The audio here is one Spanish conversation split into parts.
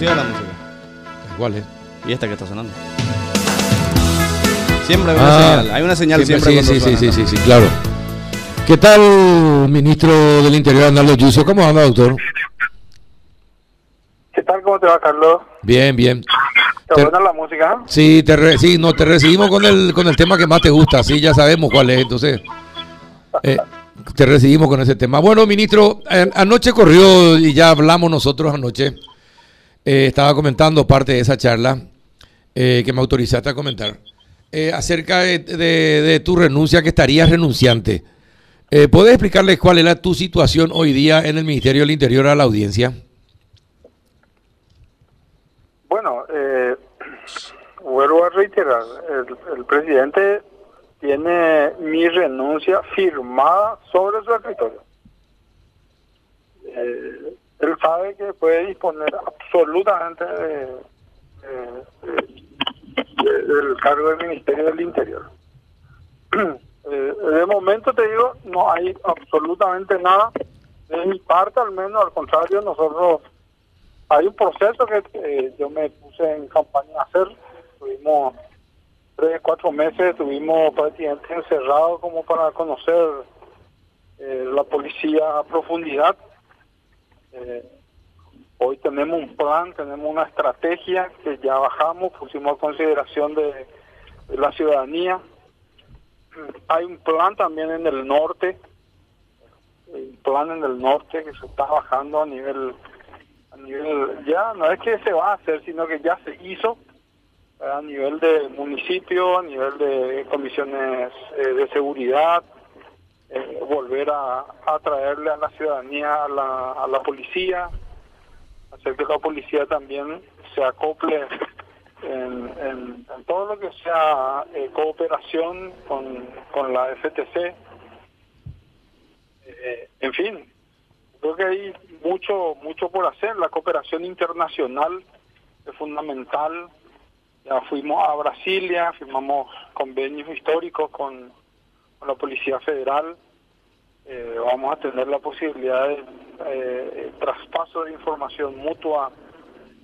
conocida la música. ¿Cuál es? Y esta que está sonando. Siempre hay una ah, señal. Hay una señal siempre. sí, sí, sí, sí, sí, sí, claro. ¿Qué tal, ministro del Interior, Arnaldo Yucio? ¿Cómo anda, doctor? ¿Qué tal? ¿Cómo te va, Carlos? Bien, bien. ¿Te, buena la música? Sí, te sí, no, te recibimos con el, con el tema que más te gusta, sí, ya sabemos cuál es, entonces. Eh, te recibimos con ese tema. Bueno, ministro, anoche corrió y ya hablamos nosotros anoche. Eh, estaba comentando parte de esa charla eh, que me autorizaste a comentar acerca de, tu renuncia, que estarías renunciante. ¿Puedes explicarles cuál era tu situación hoy día en el Ministerio del Interior a la audiencia? Bueno, eh, vuelvo a reiterar, el, presidente tiene mi renuncia firmada sobre su escritorio. Eh, él sabe que puede disponer absolutamente del cargo del Ministerio del Interior. Eh, de momento te digo, no hay absolutamente nada, de mi parte al menos, al contrario, nosotros hay un proceso que yo me puse en campaña a hacer. Tuvimos tres, cuatro meses, estuvimos prácticamente encerrados como para conocer eh, la policía a profundidad. Eh, hoy tenemos un plan, tenemos una estrategia que ya bajamos, pusimos a consideración de, la ciudadanía. Hay un plan también en el norte, un plan en el norte que se está bajando a nivel a nivel, ya no es que se va a hacer, sino que ya se hizo a nivel de municipio, a nivel de comisiones eh, de seguridad, eh, volver a, traerle a la ciudadanía, a la, a la policía, hacer que la policía también se acople en, en, todo lo que sea eh, cooperación con, con la FTC. en fin, creo que hay mucho mucho por hacer. La cooperación internacional es fundamental. Ya fuimos a Brasilia, firmamos convenios históricos con, la Policía Federal. Eh, vamos a tener la posibilidad de eh, traspaso de información mutua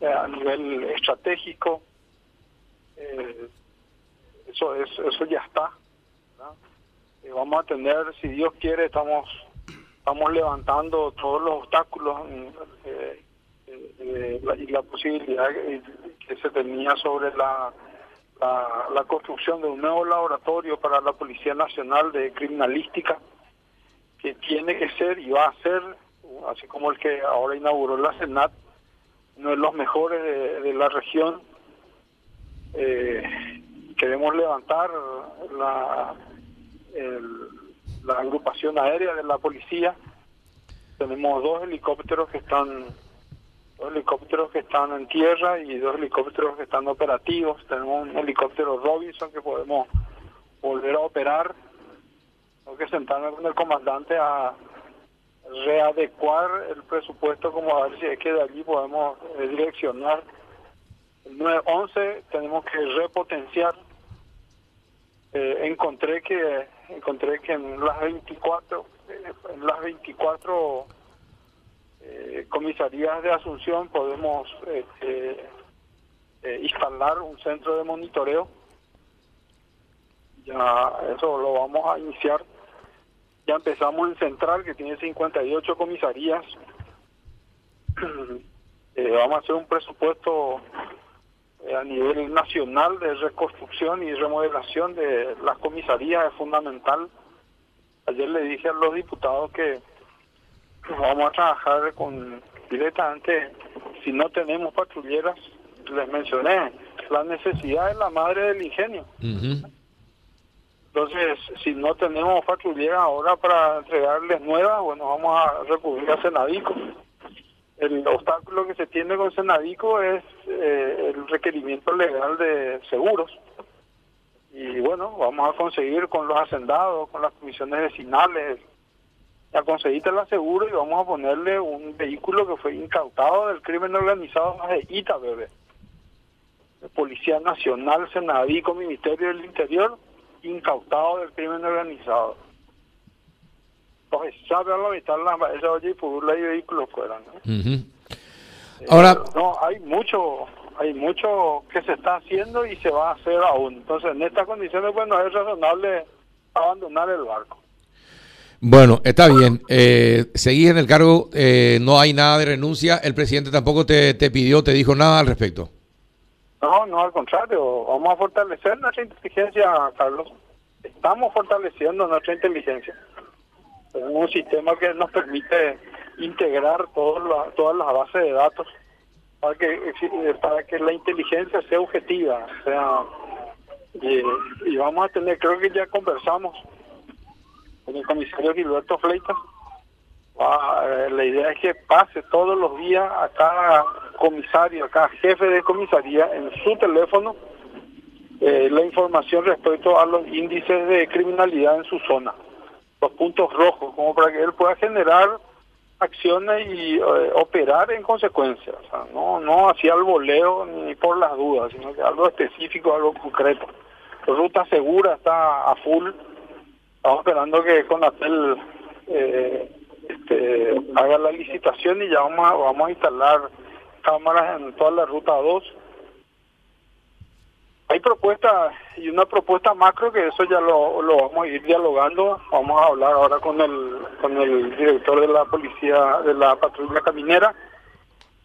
eh, a nivel estratégico. eso es, eso ya está. vamos a tener, si Dios quiere, estamos estamos levantando todos los obstáculos eh, eh, y la posibilidad que se tenía sobre la, la, construcción de un nuevo laboratorio para la Policía Nacional de Criminalística, que tiene que ser y va a ser, así como el que ahora inauguró la Senat, uno de los mejores de, la región. Eh, queremos levantar la, el, la agrupación aérea de la policía. Tenemos dos helicópteros que están dos helicópteros que están en tierra y dos helicópteros que están operativos. Tenemos un helicóptero Robinson que podemos volver a operar. Tengo que sentarme con el comandante a readecuar el presupuesto como a ver si es que de allí podemos eh, direccionar. El 911 tenemos que repotenciar. Eh, encontré que encontré que en las 24 en las 24 eh, comisarías de Asunción podemos este, eh, instalar un centro de monitoreo. Ya eso lo vamos a iniciar. Ya empezamos en Central que tiene 58 comisarías. Eh, vamos a hacer un presupuesto a nivel nacional de reconstrucción y remodelación de las comisarías es fundamental. Ayer le dije a los diputados que vamos a trabajar con directamente, si no tenemos patrulleras, les mencioné, la necesidad es la madre del ingenio. Entonces, si no tenemos patrulleras ahora para entregarles nuevas, bueno, vamos a recurrir a Senadico el obstáculo que se tiene con Senadico es eh, el requerimiento legal de seguros. Y bueno, vamos a conseguir con los hacendados, con las comisiones vecinales, a conseguirte la seguro y vamos a ponerle un vehículo que fue incautado del crimen organizado de ITA, bebé. Policía Nacional, Senadico, Ministerio del Interior, incautado del crimen organizado sabe la mitad la esa oye y vehículos fueran Ahora, Eh, no, hay mucho, hay mucho que se está haciendo y se va a hacer aún. Entonces, en estas condiciones, bueno, es razonable abandonar el barco. Bueno, está bien. Eh, seguís en el cargo, eh, no hay nada de renuncia. El presidente tampoco te, te pidió, te dijo nada al respecto. No, no, al contrario, vamos a fortalecer nuestra inteligencia, Carlos. Estamos fortaleciendo nuestra inteligencia. Tenemos un sistema que nos permite integrar las todas las bases de datos para que para que la inteligencia sea objetiva, o sea, y vamos a tener, creo que ya conversamos con el comisario Gilberto Fleitas. Ah, eh, la idea es que pase todos los días a cada comisario, a cada jefe de comisaría en su teléfono eh, la información respecto a los índices de criminalidad en su zona, los puntos rojos, como para que él pueda generar acciones y eh, operar en consecuencia. O sea, no, no hacia el voleo ni por las dudas, sino que algo específico, algo concreto. Ruta segura está a full. Estamos esperando que Conatel eh, este, haga la licitación y ya vamos a, vamos a instalar cámaras en toda la ruta 2. Hay propuestas y una propuesta macro que eso ya lo, lo vamos a ir dialogando. Vamos a hablar ahora con el con el director de la policía de la patrulla caminera.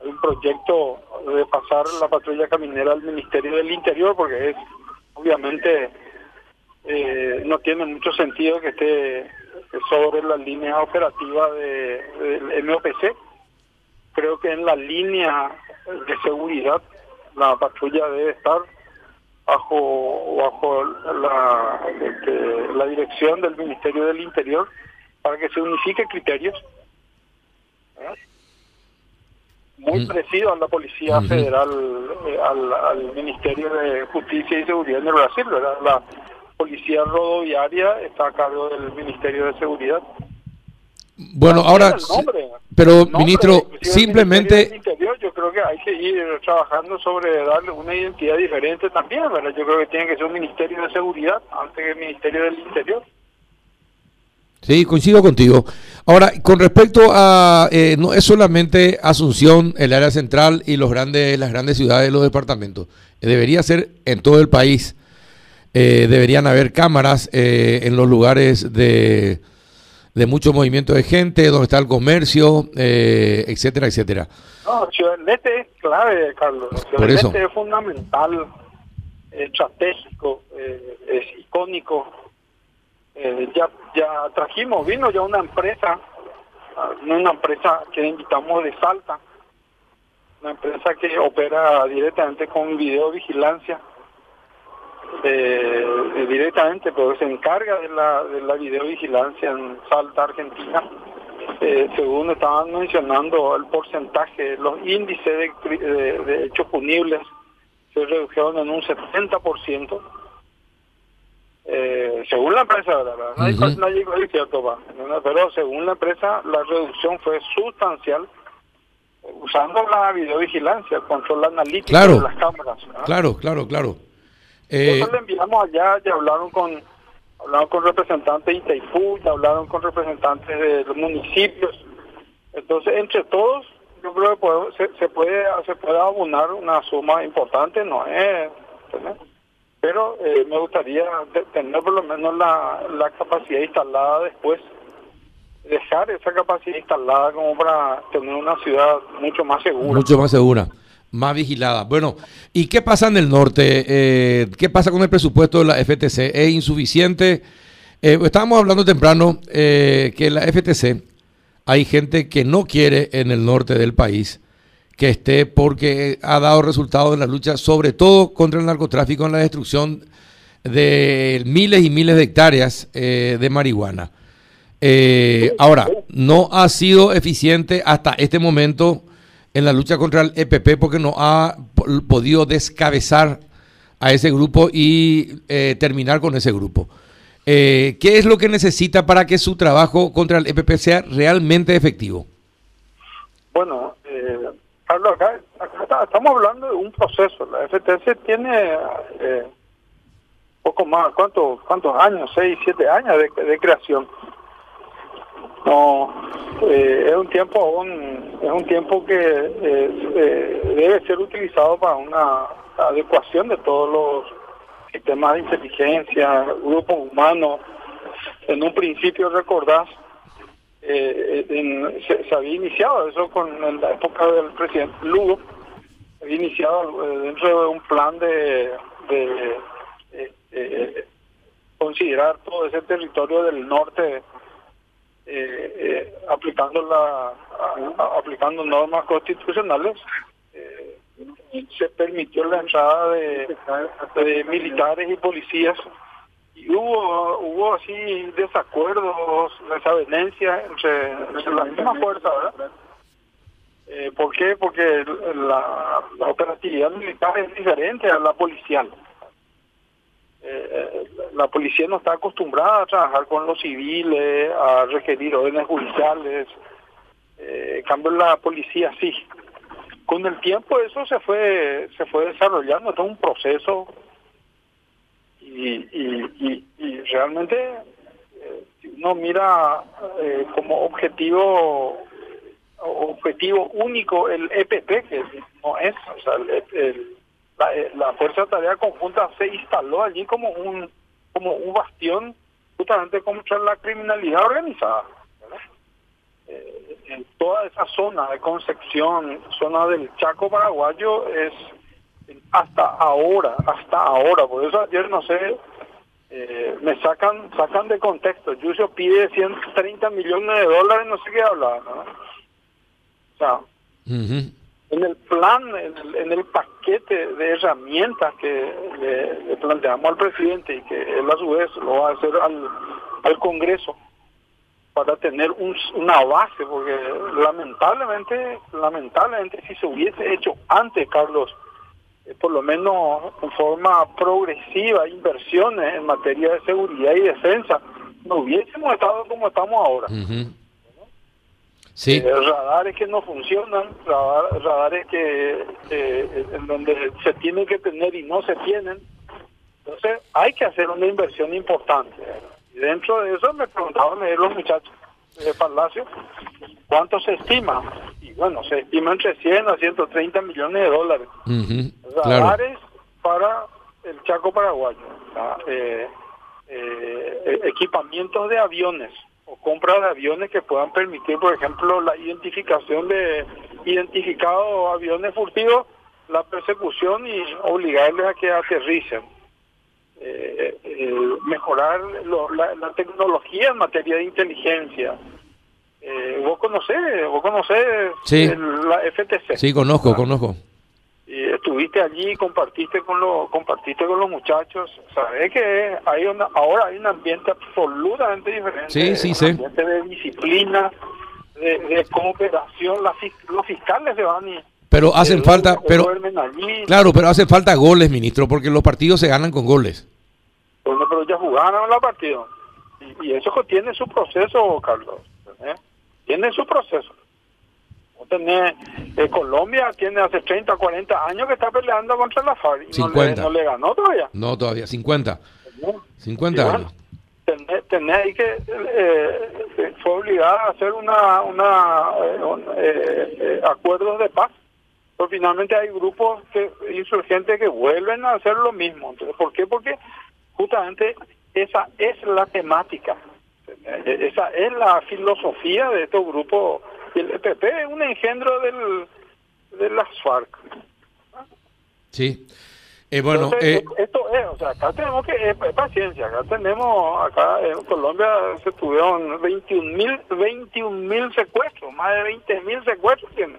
Hay un proyecto de pasar la patrulla caminera al Ministerio del Interior porque es obviamente eh, no tiene mucho sentido que esté sobre la línea operativa de, del MOPC. Creo que en la línea de seguridad la patrulla debe estar bajo bajo la, este, la dirección del Ministerio del Interior para que se unifique criterios ¿eh? muy Mm. parecido a la Policía. Federal, eh, al, al Ministerio de Justicia y Seguridad en el Brasil, ¿verdad? La Policía Rodoviaria está a cargo del Ministerio de Seguridad. Bueno, ahora, nombre. pero nombre, ministro, el simplemente, Interior, yo creo que hay que ir trabajando sobre darle una identidad diferente también, ¿verdad? Yo creo que tiene que ser un Ministerio de Seguridad antes que el Ministerio del Interior. sí, coincido contigo. Ahora, con respecto a, eh, no es solamente Asunción, el área central y los grandes, las grandes ciudades, los departamentos. Debería ser en todo el país. Eh, deberían haber cámaras eh, en los lugares de, de mucho movimiento de gente, donde está el comercio, eh, etcétera, etcétera. No, Ciudad del Este es clave, Carlos. Ciudad Por del eso. Este es fundamental, estratégico, eh, es icónico. Eh, ya ya trajimos, vino ya una empresa, ah, una empresa que invitamos de Salta, una empresa que opera directamente con videovigilancia, eh, directamente, pero se encarga de la, de la videovigilancia en Salta, Argentina. Eh, según estaban mencionando, el porcentaje, los índices de, de, de hechos punibles se redujeron en un 70%. Eh, según la empresa, va, ¿no? pero según la empresa, la reducción fue sustancial usando la videovigilancia, el control analítico Claro. de las cámaras. ¿verdad? Claro, claro, claro. Eh, Eso le enviamos allá, ya hablaron con hablaron con representantes de Itaipú, ya hablaron con representantes de los municipios. Entonces, entre todos, yo creo que podemos- se, se puede se puede abonar una suma importante, no es, pero eh, me gustaría tener por lo menos la, la capacidad instalada después, dejar esa capacidad instalada como para tener una ciudad mucho más segura. Mucho más segura, más vigilada. Bueno, ¿y qué pasa en el norte? Eh, ¿Qué pasa con el presupuesto de la FTC? ¿Es insuficiente? Eh, estábamos hablando temprano eh, que la FTC, hay gente que no quiere en el norte del país que esté porque ha dado resultados en la lucha, sobre todo contra el narcotráfico, en la destrucción de miles y miles de hectáreas eh, de marihuana. Ahora, no ha sido eficiente hasta este momento en la lucha contra el EPP porque no ha po- podido descabezar a ese grupo y eh, terminar con ese grupo. Eh, ¿Qué es lo que necesita para que su trabajo contra el EPP sea realmente efectivo? Bueno, eh, Carlos, acá, acá estamos hablando de un proceso. La FTC tiene eh, poco más, ¿cuántos, cuántos años? Seis, siete años de, de creación. No, eh, es un tiempo aún, es un tiempo que eh, debe ser utilizado para una adecuación de todos los sistemas de inteligencia, grupos humanos. En un principio, recordás, eh, se, había iniciado eso con en la época del presidente Lugo, había iniciado eh, dentro de un plan de, de eh, considerar todo ese territorio del norte aplicando la aplicando normas constitucionales se permitió la entrada de militares y policías y hubo hubo así desacuerdos, desavenencias entre, entre la misma fuerza, ¿verdad? Eh, ¿Por qué? Porque la, operatividad militar es diferente a la policial. La policía no está acostumbrada a trabajar con los civiles, a requerir órdenes judiciales. Eh, en cambio, la policía sí. Con el tiempo eso se fue se fue desarrollando, todo un proceso y, y, realmente eh, uno mira eh, como objetivo objetivo único el EPP que no es o sea la, la, fuerza de tarea conjunta se instaló allí como un como un bastión justamente contra la criminalidad organizada eh, en toda esa zona de Concepción zona del Chaco paraguayo es hasta ahora, hasta ahora, por eso ayer no sé, eh, me sacan sacan de contexto. Yusio pide 130 millones de dólares, no sé qué hablar, ¿no? O sea, en el plan, en el, paquete de herramientas que le, planteamos al presidente y que él a su vez lo va a hacer al, Congreso para tener un, una base, porque lamentablemente, lamentablemente si se hubiese hecho antes, Carlos, eh, por lo menos en forma progresiva inversiones en materia de seguridad y defensa, no hubiésemos estado como estamos ahora. Sí. Eh, radares que no funcionan, radares que eh, en donde se tienen que tener y no se tienen. Entonces hay que hacer una inversión importante. Y dentro de eso me preguntaban los muchachos de Palacio cuánto se estima bueno, se estima entre 100 a 130 millones de dólares. Radares para el Chaco paraguayo. Eh, eh, e-, equipamientos de aviones o compra de aviones que puedan permitir, por ejemplo, la identificación de identificados aviones furtivos, la persecución y obligarles a que aterricen. Eh, mejorar la, tecnología en materia de inteligencia, eh, vos conocés, vos conocés la FTC. Sí, conozco, ah. conozco. Estuviste allí, compartiste con los, compartiste con los muchachos. Sabés que hay una, ahora hay un ambiente absolutamente diferente. Sí, sí, sí. Un ambiente de disciplina, de, cooperación. los fiscales se van y pero hacen falta, pero claro, pero hacen falta goles, ministro, porque los partidos se ganan con goles. Bueno, pero ya jugaron los partidos y, y eso tiene su proceso, Carlos. ¿eh? tiene su proceso. Eh, Colombia tiene hace 30, 40 años que está peleando contra la FARC y No, le, ganó todavía. No, todavía, 50. 50 años. Tenés, que, eh, fue obligada a hacer una, una eh, acuerdos de paz. Pero finalmente hay grupos que, insurgentes que vuelven a hacer lo mismo. Entonces, ¿Por qué? Porque justamente esa es la temática. Esa es la filosofía de estos grupos. El EPP es un engendro del, de las FARC. Sí. Eh, bueno, eh, esto es, o sea, acá tenemos que, eh, paciencia, acá tenemos, acá en Colombia se tuvieron 21 mil 21 mil secuestros, más de 20 mil secuestros tienen.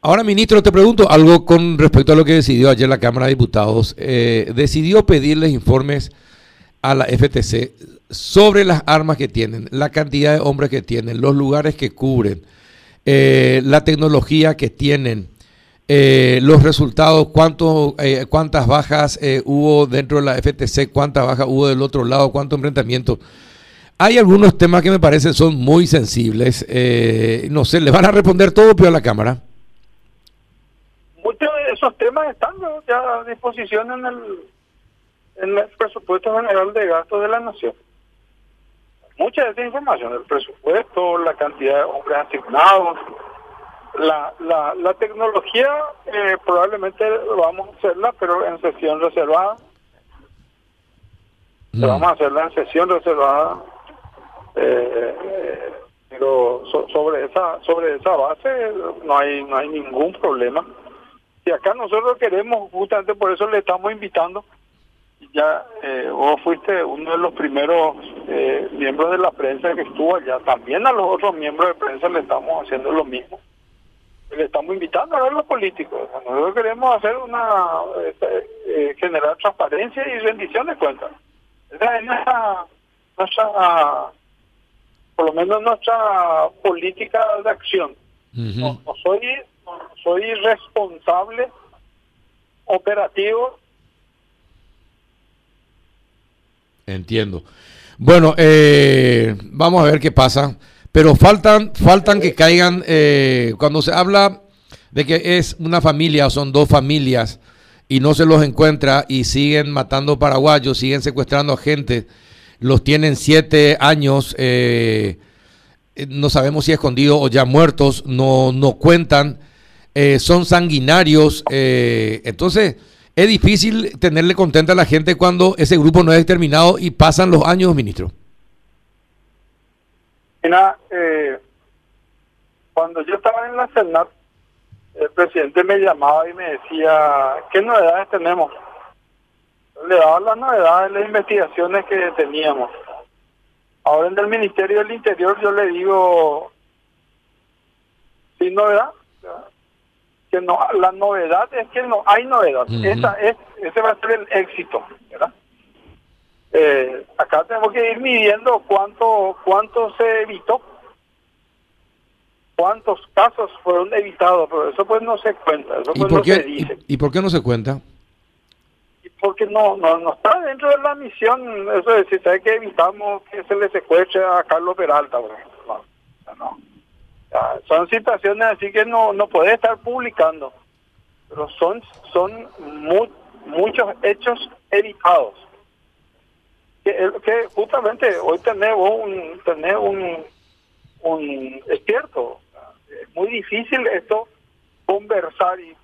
Ahora, ministro, te pregunto algo con respecto a lo que decidió ayer la Cámara de Diputados. decidió pedirles informes a la FTC sobre las armas que tienen, la cantidad de hombres que tienen, los lugares que cubren, eh, la tecnología que tienen, eh, los resultados, cuánto, eh, cuántas bajas hubo dentro de la FTC, cuántas bajas hubo del otro lado, cuántos enfrentamientos. Hay algunos temas que me parecen son muy sensibles. no sé, ¿le van a responder todo pero a la Cámara? Muchos de esos temas están ya a disposición en el, en el presupuesto general de gastos de la Nación mucha de esa información, el presupuesto, la cantidad de hombres asignados, la, la, la tecnología eh, probablemente vamos a hacerla, pero en sesión reservada. Mm. Vamos a hacerla en sesión reservada. Eh, eh, pero so- sobre esa sobre esa base no hay no hay ningún problema. Y acá nosotros queremos, justamente por eso le estamos invitando. Ya eh, vos fuiste uno de los primeros eh, miembros de la prensa que estuvo allá. También a los otros miembros de prensa le estamos haciendo lo mismo le estamos invitando a ver los políticos. Nosotros queremos hacer una, eh, eh, generar transparencia y rendición de cuentas. Esa es nuestra, nuestra, por lo menos nuestra política de acción. No, no soy, no soy responsable operativo Entiendo. Bueno, eh, vamos a ver qué pasa. Pero faltan, faltan que caigan, eh, cuando se habla de que es una familia son dos familias y no se los encuentra y siguen matando paraguayos, siguen secuestrando a gente, los tienen siete años, eh, eh, no sabemos si escondidos o ya muertos, no, no cuentan, eh, son sanguinarios, eh, entonces es difícil tenerle contenta a la gente cuando ese grupo no es exterminado y pasan los años, ministro. Mira, eh, cuando yo estaba en la Senat, el presidente me llamaba y me decía, ¿qué novedades tenemos? Le daba las novedades, las investigaciones que teníamos. Ahora en el Ministerio del Interior yo le digo, sin novedad, que no, la novedad es que no hay novedad. Ujú. Esa es, ese va a ser el éxito, ¿verdad? Eh, acá tenemos que ir midiendo cuánto cuánto se evitó, cuántos casos fueron evitados, pero eso pues no se cuenta, eso ¿Y pues por, no se qué, dice, y, y por qué no se cuenta? porque no, no no está dentro de la misión, eso es decir, ¿sabe que evitamos que se le secuestre a Carlos Peralta? No, no. Ya, son situaciones así que no no puede estar publicando, pero son son mu- muchos hechos evitados. que, que justamente hoy tenemos un tenés un un es es muy difícil esto conversar y